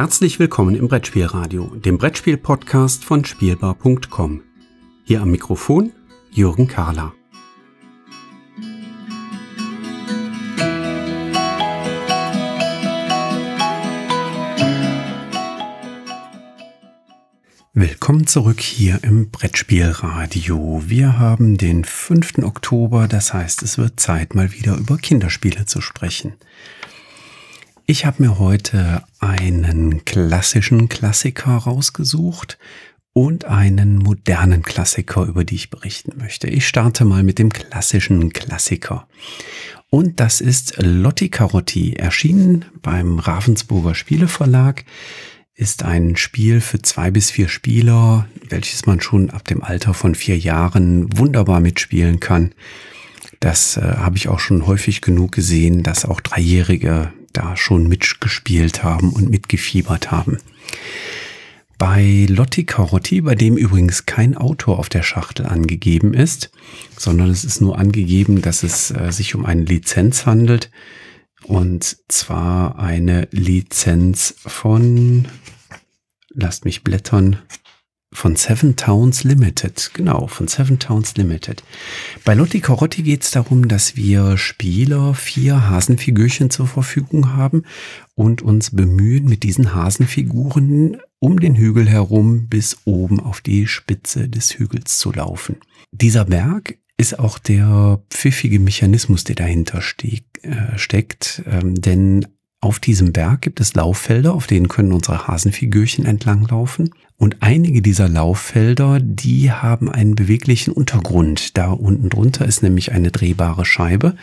Herzlich willkommen im Brettspielradio, dem Brettspiel-Podcast von Spielbar.com. Hier am Mikrofon Jürgen Kahler. Willkommen zurück hier im Brettspielradio. Wir haben den 5. Oktober, das heißt, es wird Zeit, mal wieder über Kinderspiele zu sprechen. Ich habe mir heute einen klassischen Klassiker rausgesucht und einen modernen Klassiker, über die ich berichten möchte. Ich starte mal mit dem klassischen Klassiker. Und das ist Lotti Carotti, erschienen beim Ravensburger Spieleverlag, ist ein Spiel für zwei bis vier Spieler, welches man schon ab dem Alter von vier Jahren wunderbar mitspielen kann. Das äh, habe ich auch schon häufig genug gesehen, dass auch Dreijährige da schon mitgespielt haben und mitgefiebert haben. Bei Lotti Carotti, bei dem übrigens kein Autor auf der Schachtel angegeben ist, sondern es ist nur angegeben, dass es äh, sich um eine Lizenz handelt. Und zwar eine Lizenz von, lasst mich blättern, von Seven Towns Limited, genau, von Seven Towns Limited. Bei Lotti Carotti geht es darum, dass wir Spieler vier Hasenfigürchen zur Verfügung haben und uns bemühen, mit diesen Hasenfiguren um den Hügel herum bis oben auf die Spitze des Hügels zu laufen. Dieser Berg ist auch der pfiffige Mechanismus, der dahinter steck, äh, steckt, ähm, denn auf diesem Berg gibt es Lauffelder, auf denen können unsere Hasenfigürchen entlanglaufen. Und einige dieser Lauffelder, die haben einen beweglichen Untergrund. Da unten drunter ist nämlich eine drehbare Scheibe.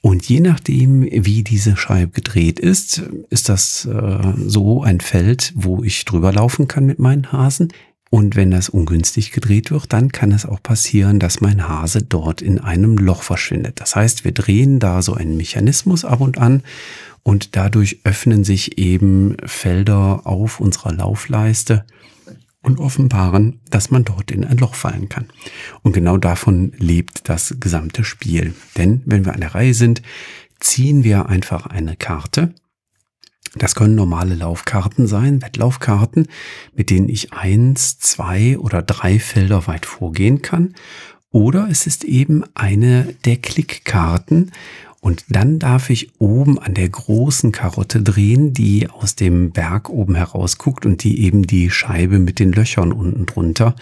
Und je nachdem, wie diese Scheibe gedreht ist, ist das äh, so ein Feld, wo ich drüber laufen kann mit meinen Hasen. Und wenn das ungünstig gedreht wird, dann kann es auch passieren, dass mein Hase dort in einem Loch verschwindet. Das heißt, wir drehen da so einen Mechanismus ab und an und dadurch öffnen sich eben Felder auf unserer Laufleiste und offenbaren, dass man dort in ein Loch fallen kann. Und genau davon lebt das gesamte Spiel. Denn wenn wir an der Reihe sind, ziehen wir einfach eine Karte. Das können normale Laufkarten sein, Wettlaufkarten, mit denen ich eins, zwei oder drei Felder weit vorgehen kann. Oder es ist eben eine der Klickkarten und dann darf ich oben an der großen Karotte drehen, die aus dem Berg oben herausguckt und die eben die Scheibe mit den Löchern unten drunter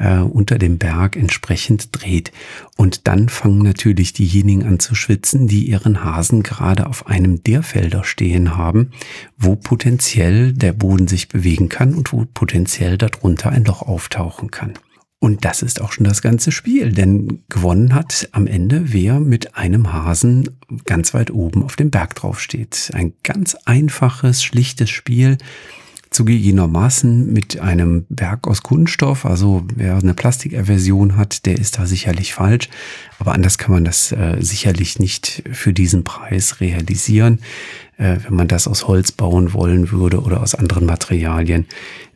äh, unter dem Berg entsprechend dreht. Und dann fangen natürlich diejenigen an zu schwitzen, die ihren Hasen gerade auf einem der Felder stehen haben, wo potenziell der Boden sich bewegen kann und wo potenziell darunter ein Loch auftauchen kann. Und das ist auch schon das ganze Spiel, denn gewonnen hat am Ende, wer mit einem Hasen ganz weit oben auf dem Berg drauf steht. Ein ganz einfaches, schlichtes Spiel, zugegebenermaßen mit einem Berg aus Kunststoff. Also wer eine Plastikaversion hat, der ist da sicherlich falsch. Aber anders kann man das äh, sicherlich nicht für diesen Preis realisieren. Äh, wenn man das aus Holz bauen wollen würde oder aus anderen Materialien,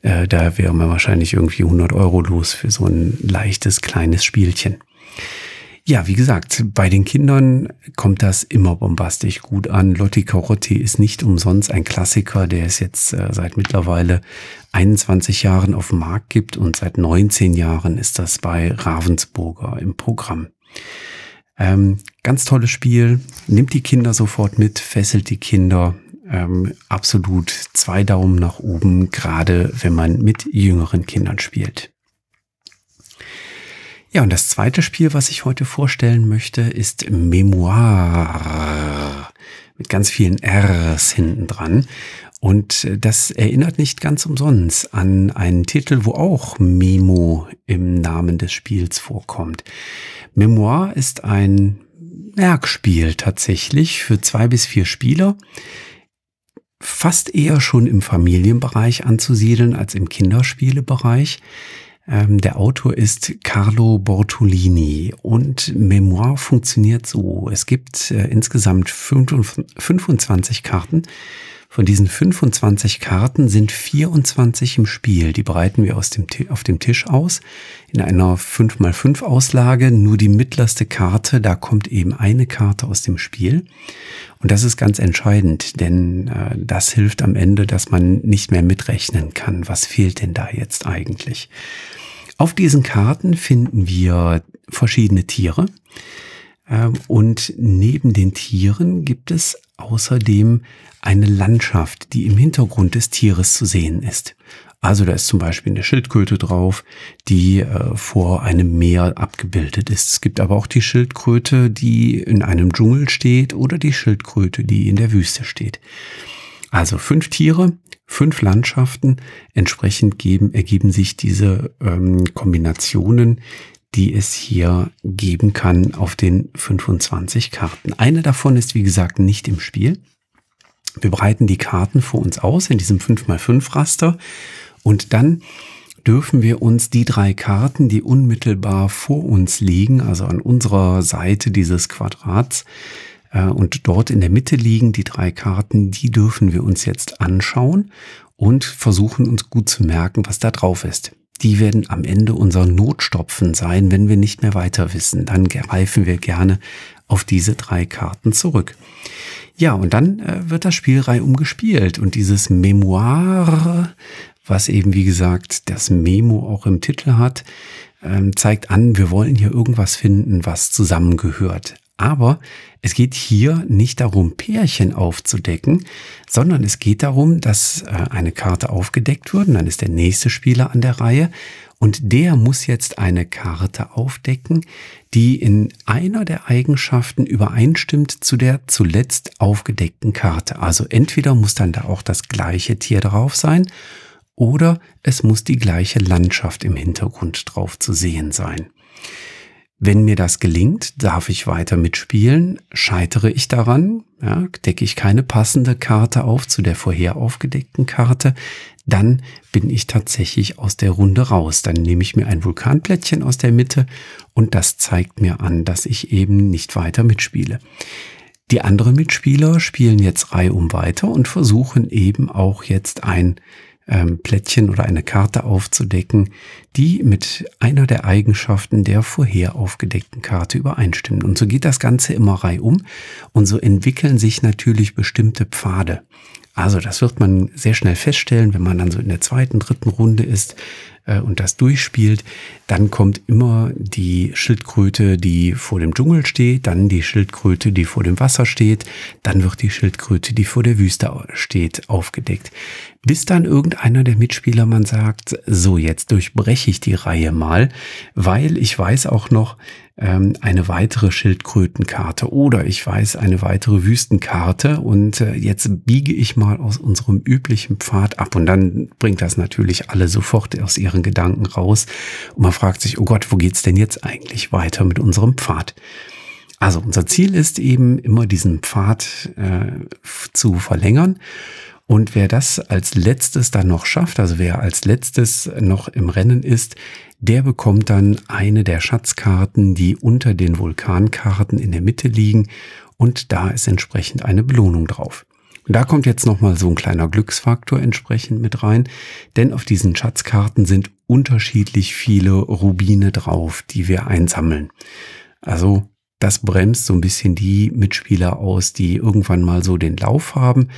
äh, da wäre man wahrscheinlich irgendwie 100 Euro los für so ein leichtes, kleines Spielchen. Ja, wie gesagt, bei den Kindern kommt das immer bombastisch gut an. Lotti Carotti ist nicht umsonst ein Klassiker, der es jetzt äh, seit mittlerweile 21 Jahren auf dem Markt gibt und seit 19 Jahren ist das bei Ravensburger im Programm. Ähm, ganz tolles Spiel, nimmt die Kinder sofort mit, fesselt die Kinder. Ähm, absolut zwei Daumen nach oben, gerade wenn man mit jüngeren Kindern spielt. Ja, und das zweite Spiel, was ich heute vorstellen möchte, ist Memoir. Mit ganz vielen Rs hinten dran. Und das erinnert nicht ganz umsonst an einen Titel, wo auch Memo im Namen des Spiels vorkommt. Memoir ist ein Merkspiel tatsächlich für zwei bis vier Spieler. Fast eher schon im Familienbereich anzusiedeln als im Kinderspielebereich. Ähm, der Autor ist Carlo Bortolini und Memoir funktioniert so. Es gibt äh, insgesamt 25 Karten Von diesen 25 Karten sind 24 im Spiel. Die breiten wir aus dem, auf dem Tisch aus in einer 5x5 Auslage. Nur die mittlerste Karte, da kommt eben eine Karte aus dem Spiel. Und das ist ganz entscheidend, denn äh, das hilft am Ende, dass man nicht mehr mitrechnen kann. Was fehlt denn da jetzt eigentlich? Auf diesen Karten finden wir verschiedene Tiere. Ähm, und neben den Tieren gibt es außerdem eine Landschaft, die im Hintergrund des Tieres zu sehen ist. Also da ist zum Beispiel eine Schildkröte drauf, die äh, vor einem Meer abgebildet ist. Es gibt aber auch die Schildkröte, die in einem Dschungel steht oder die Schildkröte, die in der Wüste steht. Also fünf Tiere, fünf Landschaften. Entsprechend geben, ergeben sich diese ähm, Kombinationen, die es hier geben kann auf den 25 Karten. Eine davon ist, wie gesagt, nicht im Spiel. Wir breiten die Karten vor uns aus in diesem 5x5 Raster und dann dürfen wir uns die drei Karten, die unmittelbar vor uns liegen, also an unserer Seite dieses Quadrats, äh, und dort in der Mitte liegen die drei Karten, die dürfen wir uns jetzt anschauen und versuchen uns gut zu merken, was da drauf ist die werden am Ende unser Notstopfen sein, wenn wir nicht mehr weiter wissen. Dann greifen wir gerne auf diese drei Karten zurück. Ja, und dann äh, wird das Spiel reihum gespielt und dieses Memoir, was eben wie gesagt das Memo auch im Titel hat, ähm, zeigt an, wir wollen hier irgendwas finden, was zusammengehört. Aber es geht hier nicht darum, Pärchen aufzudecken, sondern es geht darum, dass äh, eine Karte aufgedeckt wird und dann ist der nächste Spieler an der Reihe und der muss jetzt eine Karte aufdecken, die in einer der Eigenschaften übereinstimmt zu der zuletzt aufgedeckten Karte. Also entweder muss dann da auch das gleiche Tier drauf sein oder es muss die gleiche Landschaft im Hintergrund drauf zu sehen sein. Wenn mir das gelingt, darf ich weiter mitspielen. Scheitere ich daran, ja, decke ich keine passende Karte auf zu der vorher aufgedeckten Karte, dann bin ich tatsächlich aus der Runde raus. Dann nehme ich mir ein Vulkanplättchen aus der Mitte und das zeigt mir an, dass ich eben nicht weiter mitspiele. Die anderen Mitspieler spielen jetzt reihum weiter und versuchen eben auch jetzt ein ähm, Plättchen oder eine Karte aufzudecken, die mit einer der Eigenschaften der vorher aufgedeckten Karte übereinstimmt. Und so geht das Ganze immer reihum und so entwickeln sich natürlich bestimmte Pfade. Also das wird man sehr schnell feststellen, wenn man dann so in der zweiten, dritten Runde ist äh, und das durchspielt. Dann kommt immer die Schildkröte, die vor dem Dschungel steht, dann die Schildkröte, die vor dem Wasser steht, dann wird die Schildkröte, die vor der Wüste steht, aufgedeckt. Bis dann irgendeiner der Mitspieler man sagt, so jetzt durchbreche ich die Reihe mal, weil ich weiß auch noch, ähm, eine weitere Schildkrötenkarte oder ich weiß eine weitere Wüstenkarte. Und äh, jetzt biege ich mal aus unserem üblichen Pfad ab. Und dann bringt das natürlich alle sofort aus ihren Gedanken raus. Und man fragt sich, oh Gott, wo geht's denn jetzt eigentlich weiter mit unserem Pfad? Also unser Ziel ist eben immer diesen Pfad äh, zu verlängern und wer das als letztes dann noch schafft, also wer als letztes noch im Rennen ist, der bekommt dann eine der Schatzkarten, die unter den Vulkankarten in der Mitte liegen und da ist entsprechend eine Belohnung drauf. Und da kommt jetzt nochmal so ein kleiner Glücksfaktor entsprechend mit rein, denn auf diesen Schatzkarten sind unterschiedlich viele Rubine drauf, die wir einsammeln. Also das bremst so ein bisschen die Mitspieler aus, die irgendwann mal so den Lauf haben.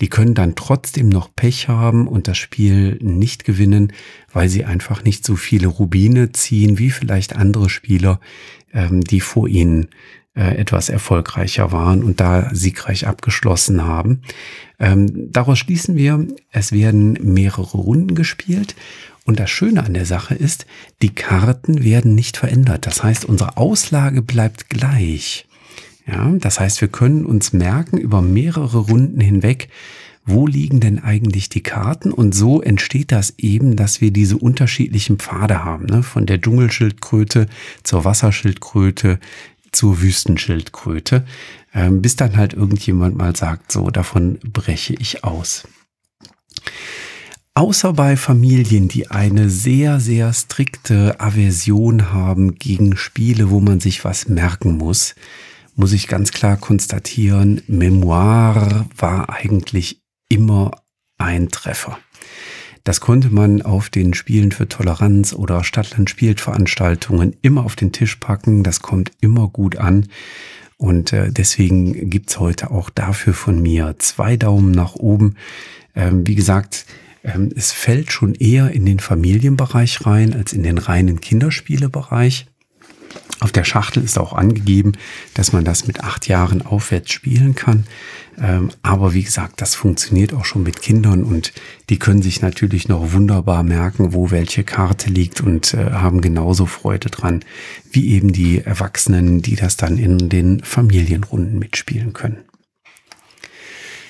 Die können dann trotzdem noch Pech haben und das Spiel nicht gewinnen, weil sie einfach nicht so viele Rubine ziehen wie vielleicht andere Spieler, ähm, die vor ihnen äh, etwas erfolgreicher waren und da siegreich abgeschlossen haben. Ähm, daraus schließen wir, es werden mehrere Runden gespielt und das Schöne an der Sache ist, die Karten werden nicht verändert. Das heißt, unsere Auslage bleibt gleich. Ja, das heißt, wir können uns merken über mehrere Runden hinweg, wo liegen denn eigentlich die Karten? Und so entsteht das eben, dass wir diese unterschiedlichen Pfade haben, ne? von der Dschungelschildkröte zur Wasserschildkröte zur Wüstenschildkröte, ähm, bis dann halt irgendjemand mal sagt, so, davon breche ich aus. Außer bei Familien, die eine sehr, sehr strikte Aversion haben gegen Spiele, wo man sich was merken muss, muss ich ganz klar konstatieren, Memoir war eigentlich immer ein Treffer. Das konnte man auf den Spielen für Toleranz oder Stadtland spielt Veranstaltungen immer auf den Tisch packen. Das kommt immer gut an. Und äh, deswegen gibt's heute auch dafür von mir zwei Daumen nach oben. Ähm, wie gesagt, ähm, es fällt schon eher in den Familienbereich rein als in den reinen Kinderspielebereich. Auf der Schachtel ist auch angegeben, dass man das mit acht Jahren aufwärts spielen kann. Ähm, aber wie gesagt, das funktioniert auch schon mit Kindern und die können sich natürlich noch wunderbar merken, wo welche Karte liegt und äh, haben genauso Freude dran, wie eben die Erwachsenen, die das dann in den Familienrunden mitspielen können.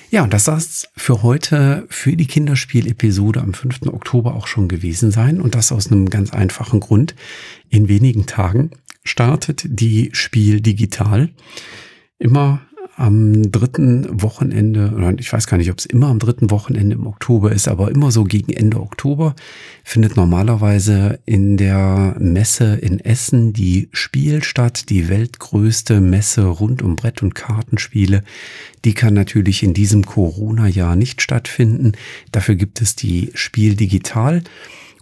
Ja, und das soll es für heute für die Kinderspiel-Episode am 5. Oktober auch schon gewesen sein. Und das aus einem ganz einfachen Grund. In wenigen Tagen startet die Spiel digital. Immer am dritten Wochenende, oder ich weiß gar nicht, ob es immer am dritten Wochenende im Oktober ist, aber immer so gegen Ende Oktober findet normalerweise in der Messe in Essen die Spiel statt, die weltgrößte Messe rund um Brett- und Kartenspiele. Die kann natürlich in diesem Corona-Jahr nicht stattfinden. Dafür gibt es die Spiel digital.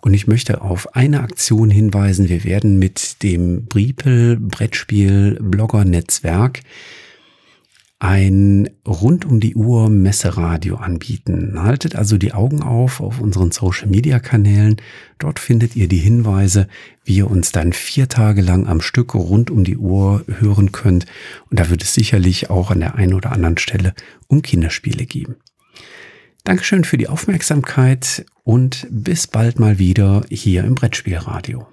Und ich möchte auf eine Aktion hinweisen. Wir werden mit dem Briepel Brettspiel Blogger Netzwerk ein rund um die Uhr Messeradio anbieten. Haltet also die Augen auf auf unseren Social Media Kanälen. Dort findet ihr die Hinweise, wie ihr uns dann vier Tage lang am Stück rund um die Uhr hören könnt. Und da wird es sicherlich auch an der einen oder anderen Stelle um Kinderspiele geben. Dankeschön für die Aufmerksamkeit und bis bald mal wieder hier im Brettspielradio.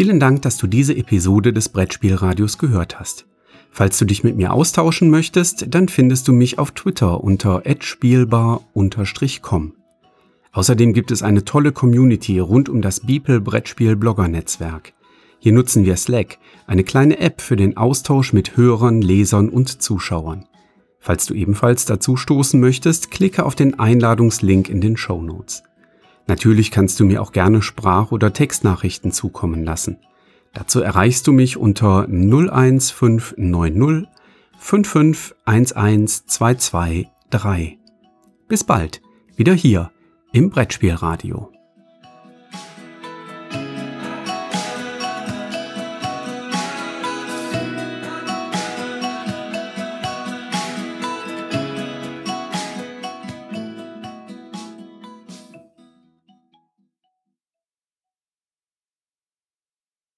Vielen Dank, dass du diese Episode des Brettspielradios gehört hast. Falls du dich mit mir austauschen möchtest, dann findest du mich auf Twitter unter @spielbar_com. Außerdem gibt es eine tolle Community rund um das Beeple Brettspiel Blogger Netzwerk. Hier nutzen wir Slack, eine kleine App für den Austausch mit Hörern, Lesern und Zuschauern. Falls du ebenfalls dazu stoßen möchtest, klicke auf den Einladungslink in den Show Notes. Natürlich kannst du mir auch gerne Sprach- oder Textnachrichten zukommen lassen. Dazu erreichst du mich unter 01590 5511223. Bis bald, wieder hier im Brettspielradio.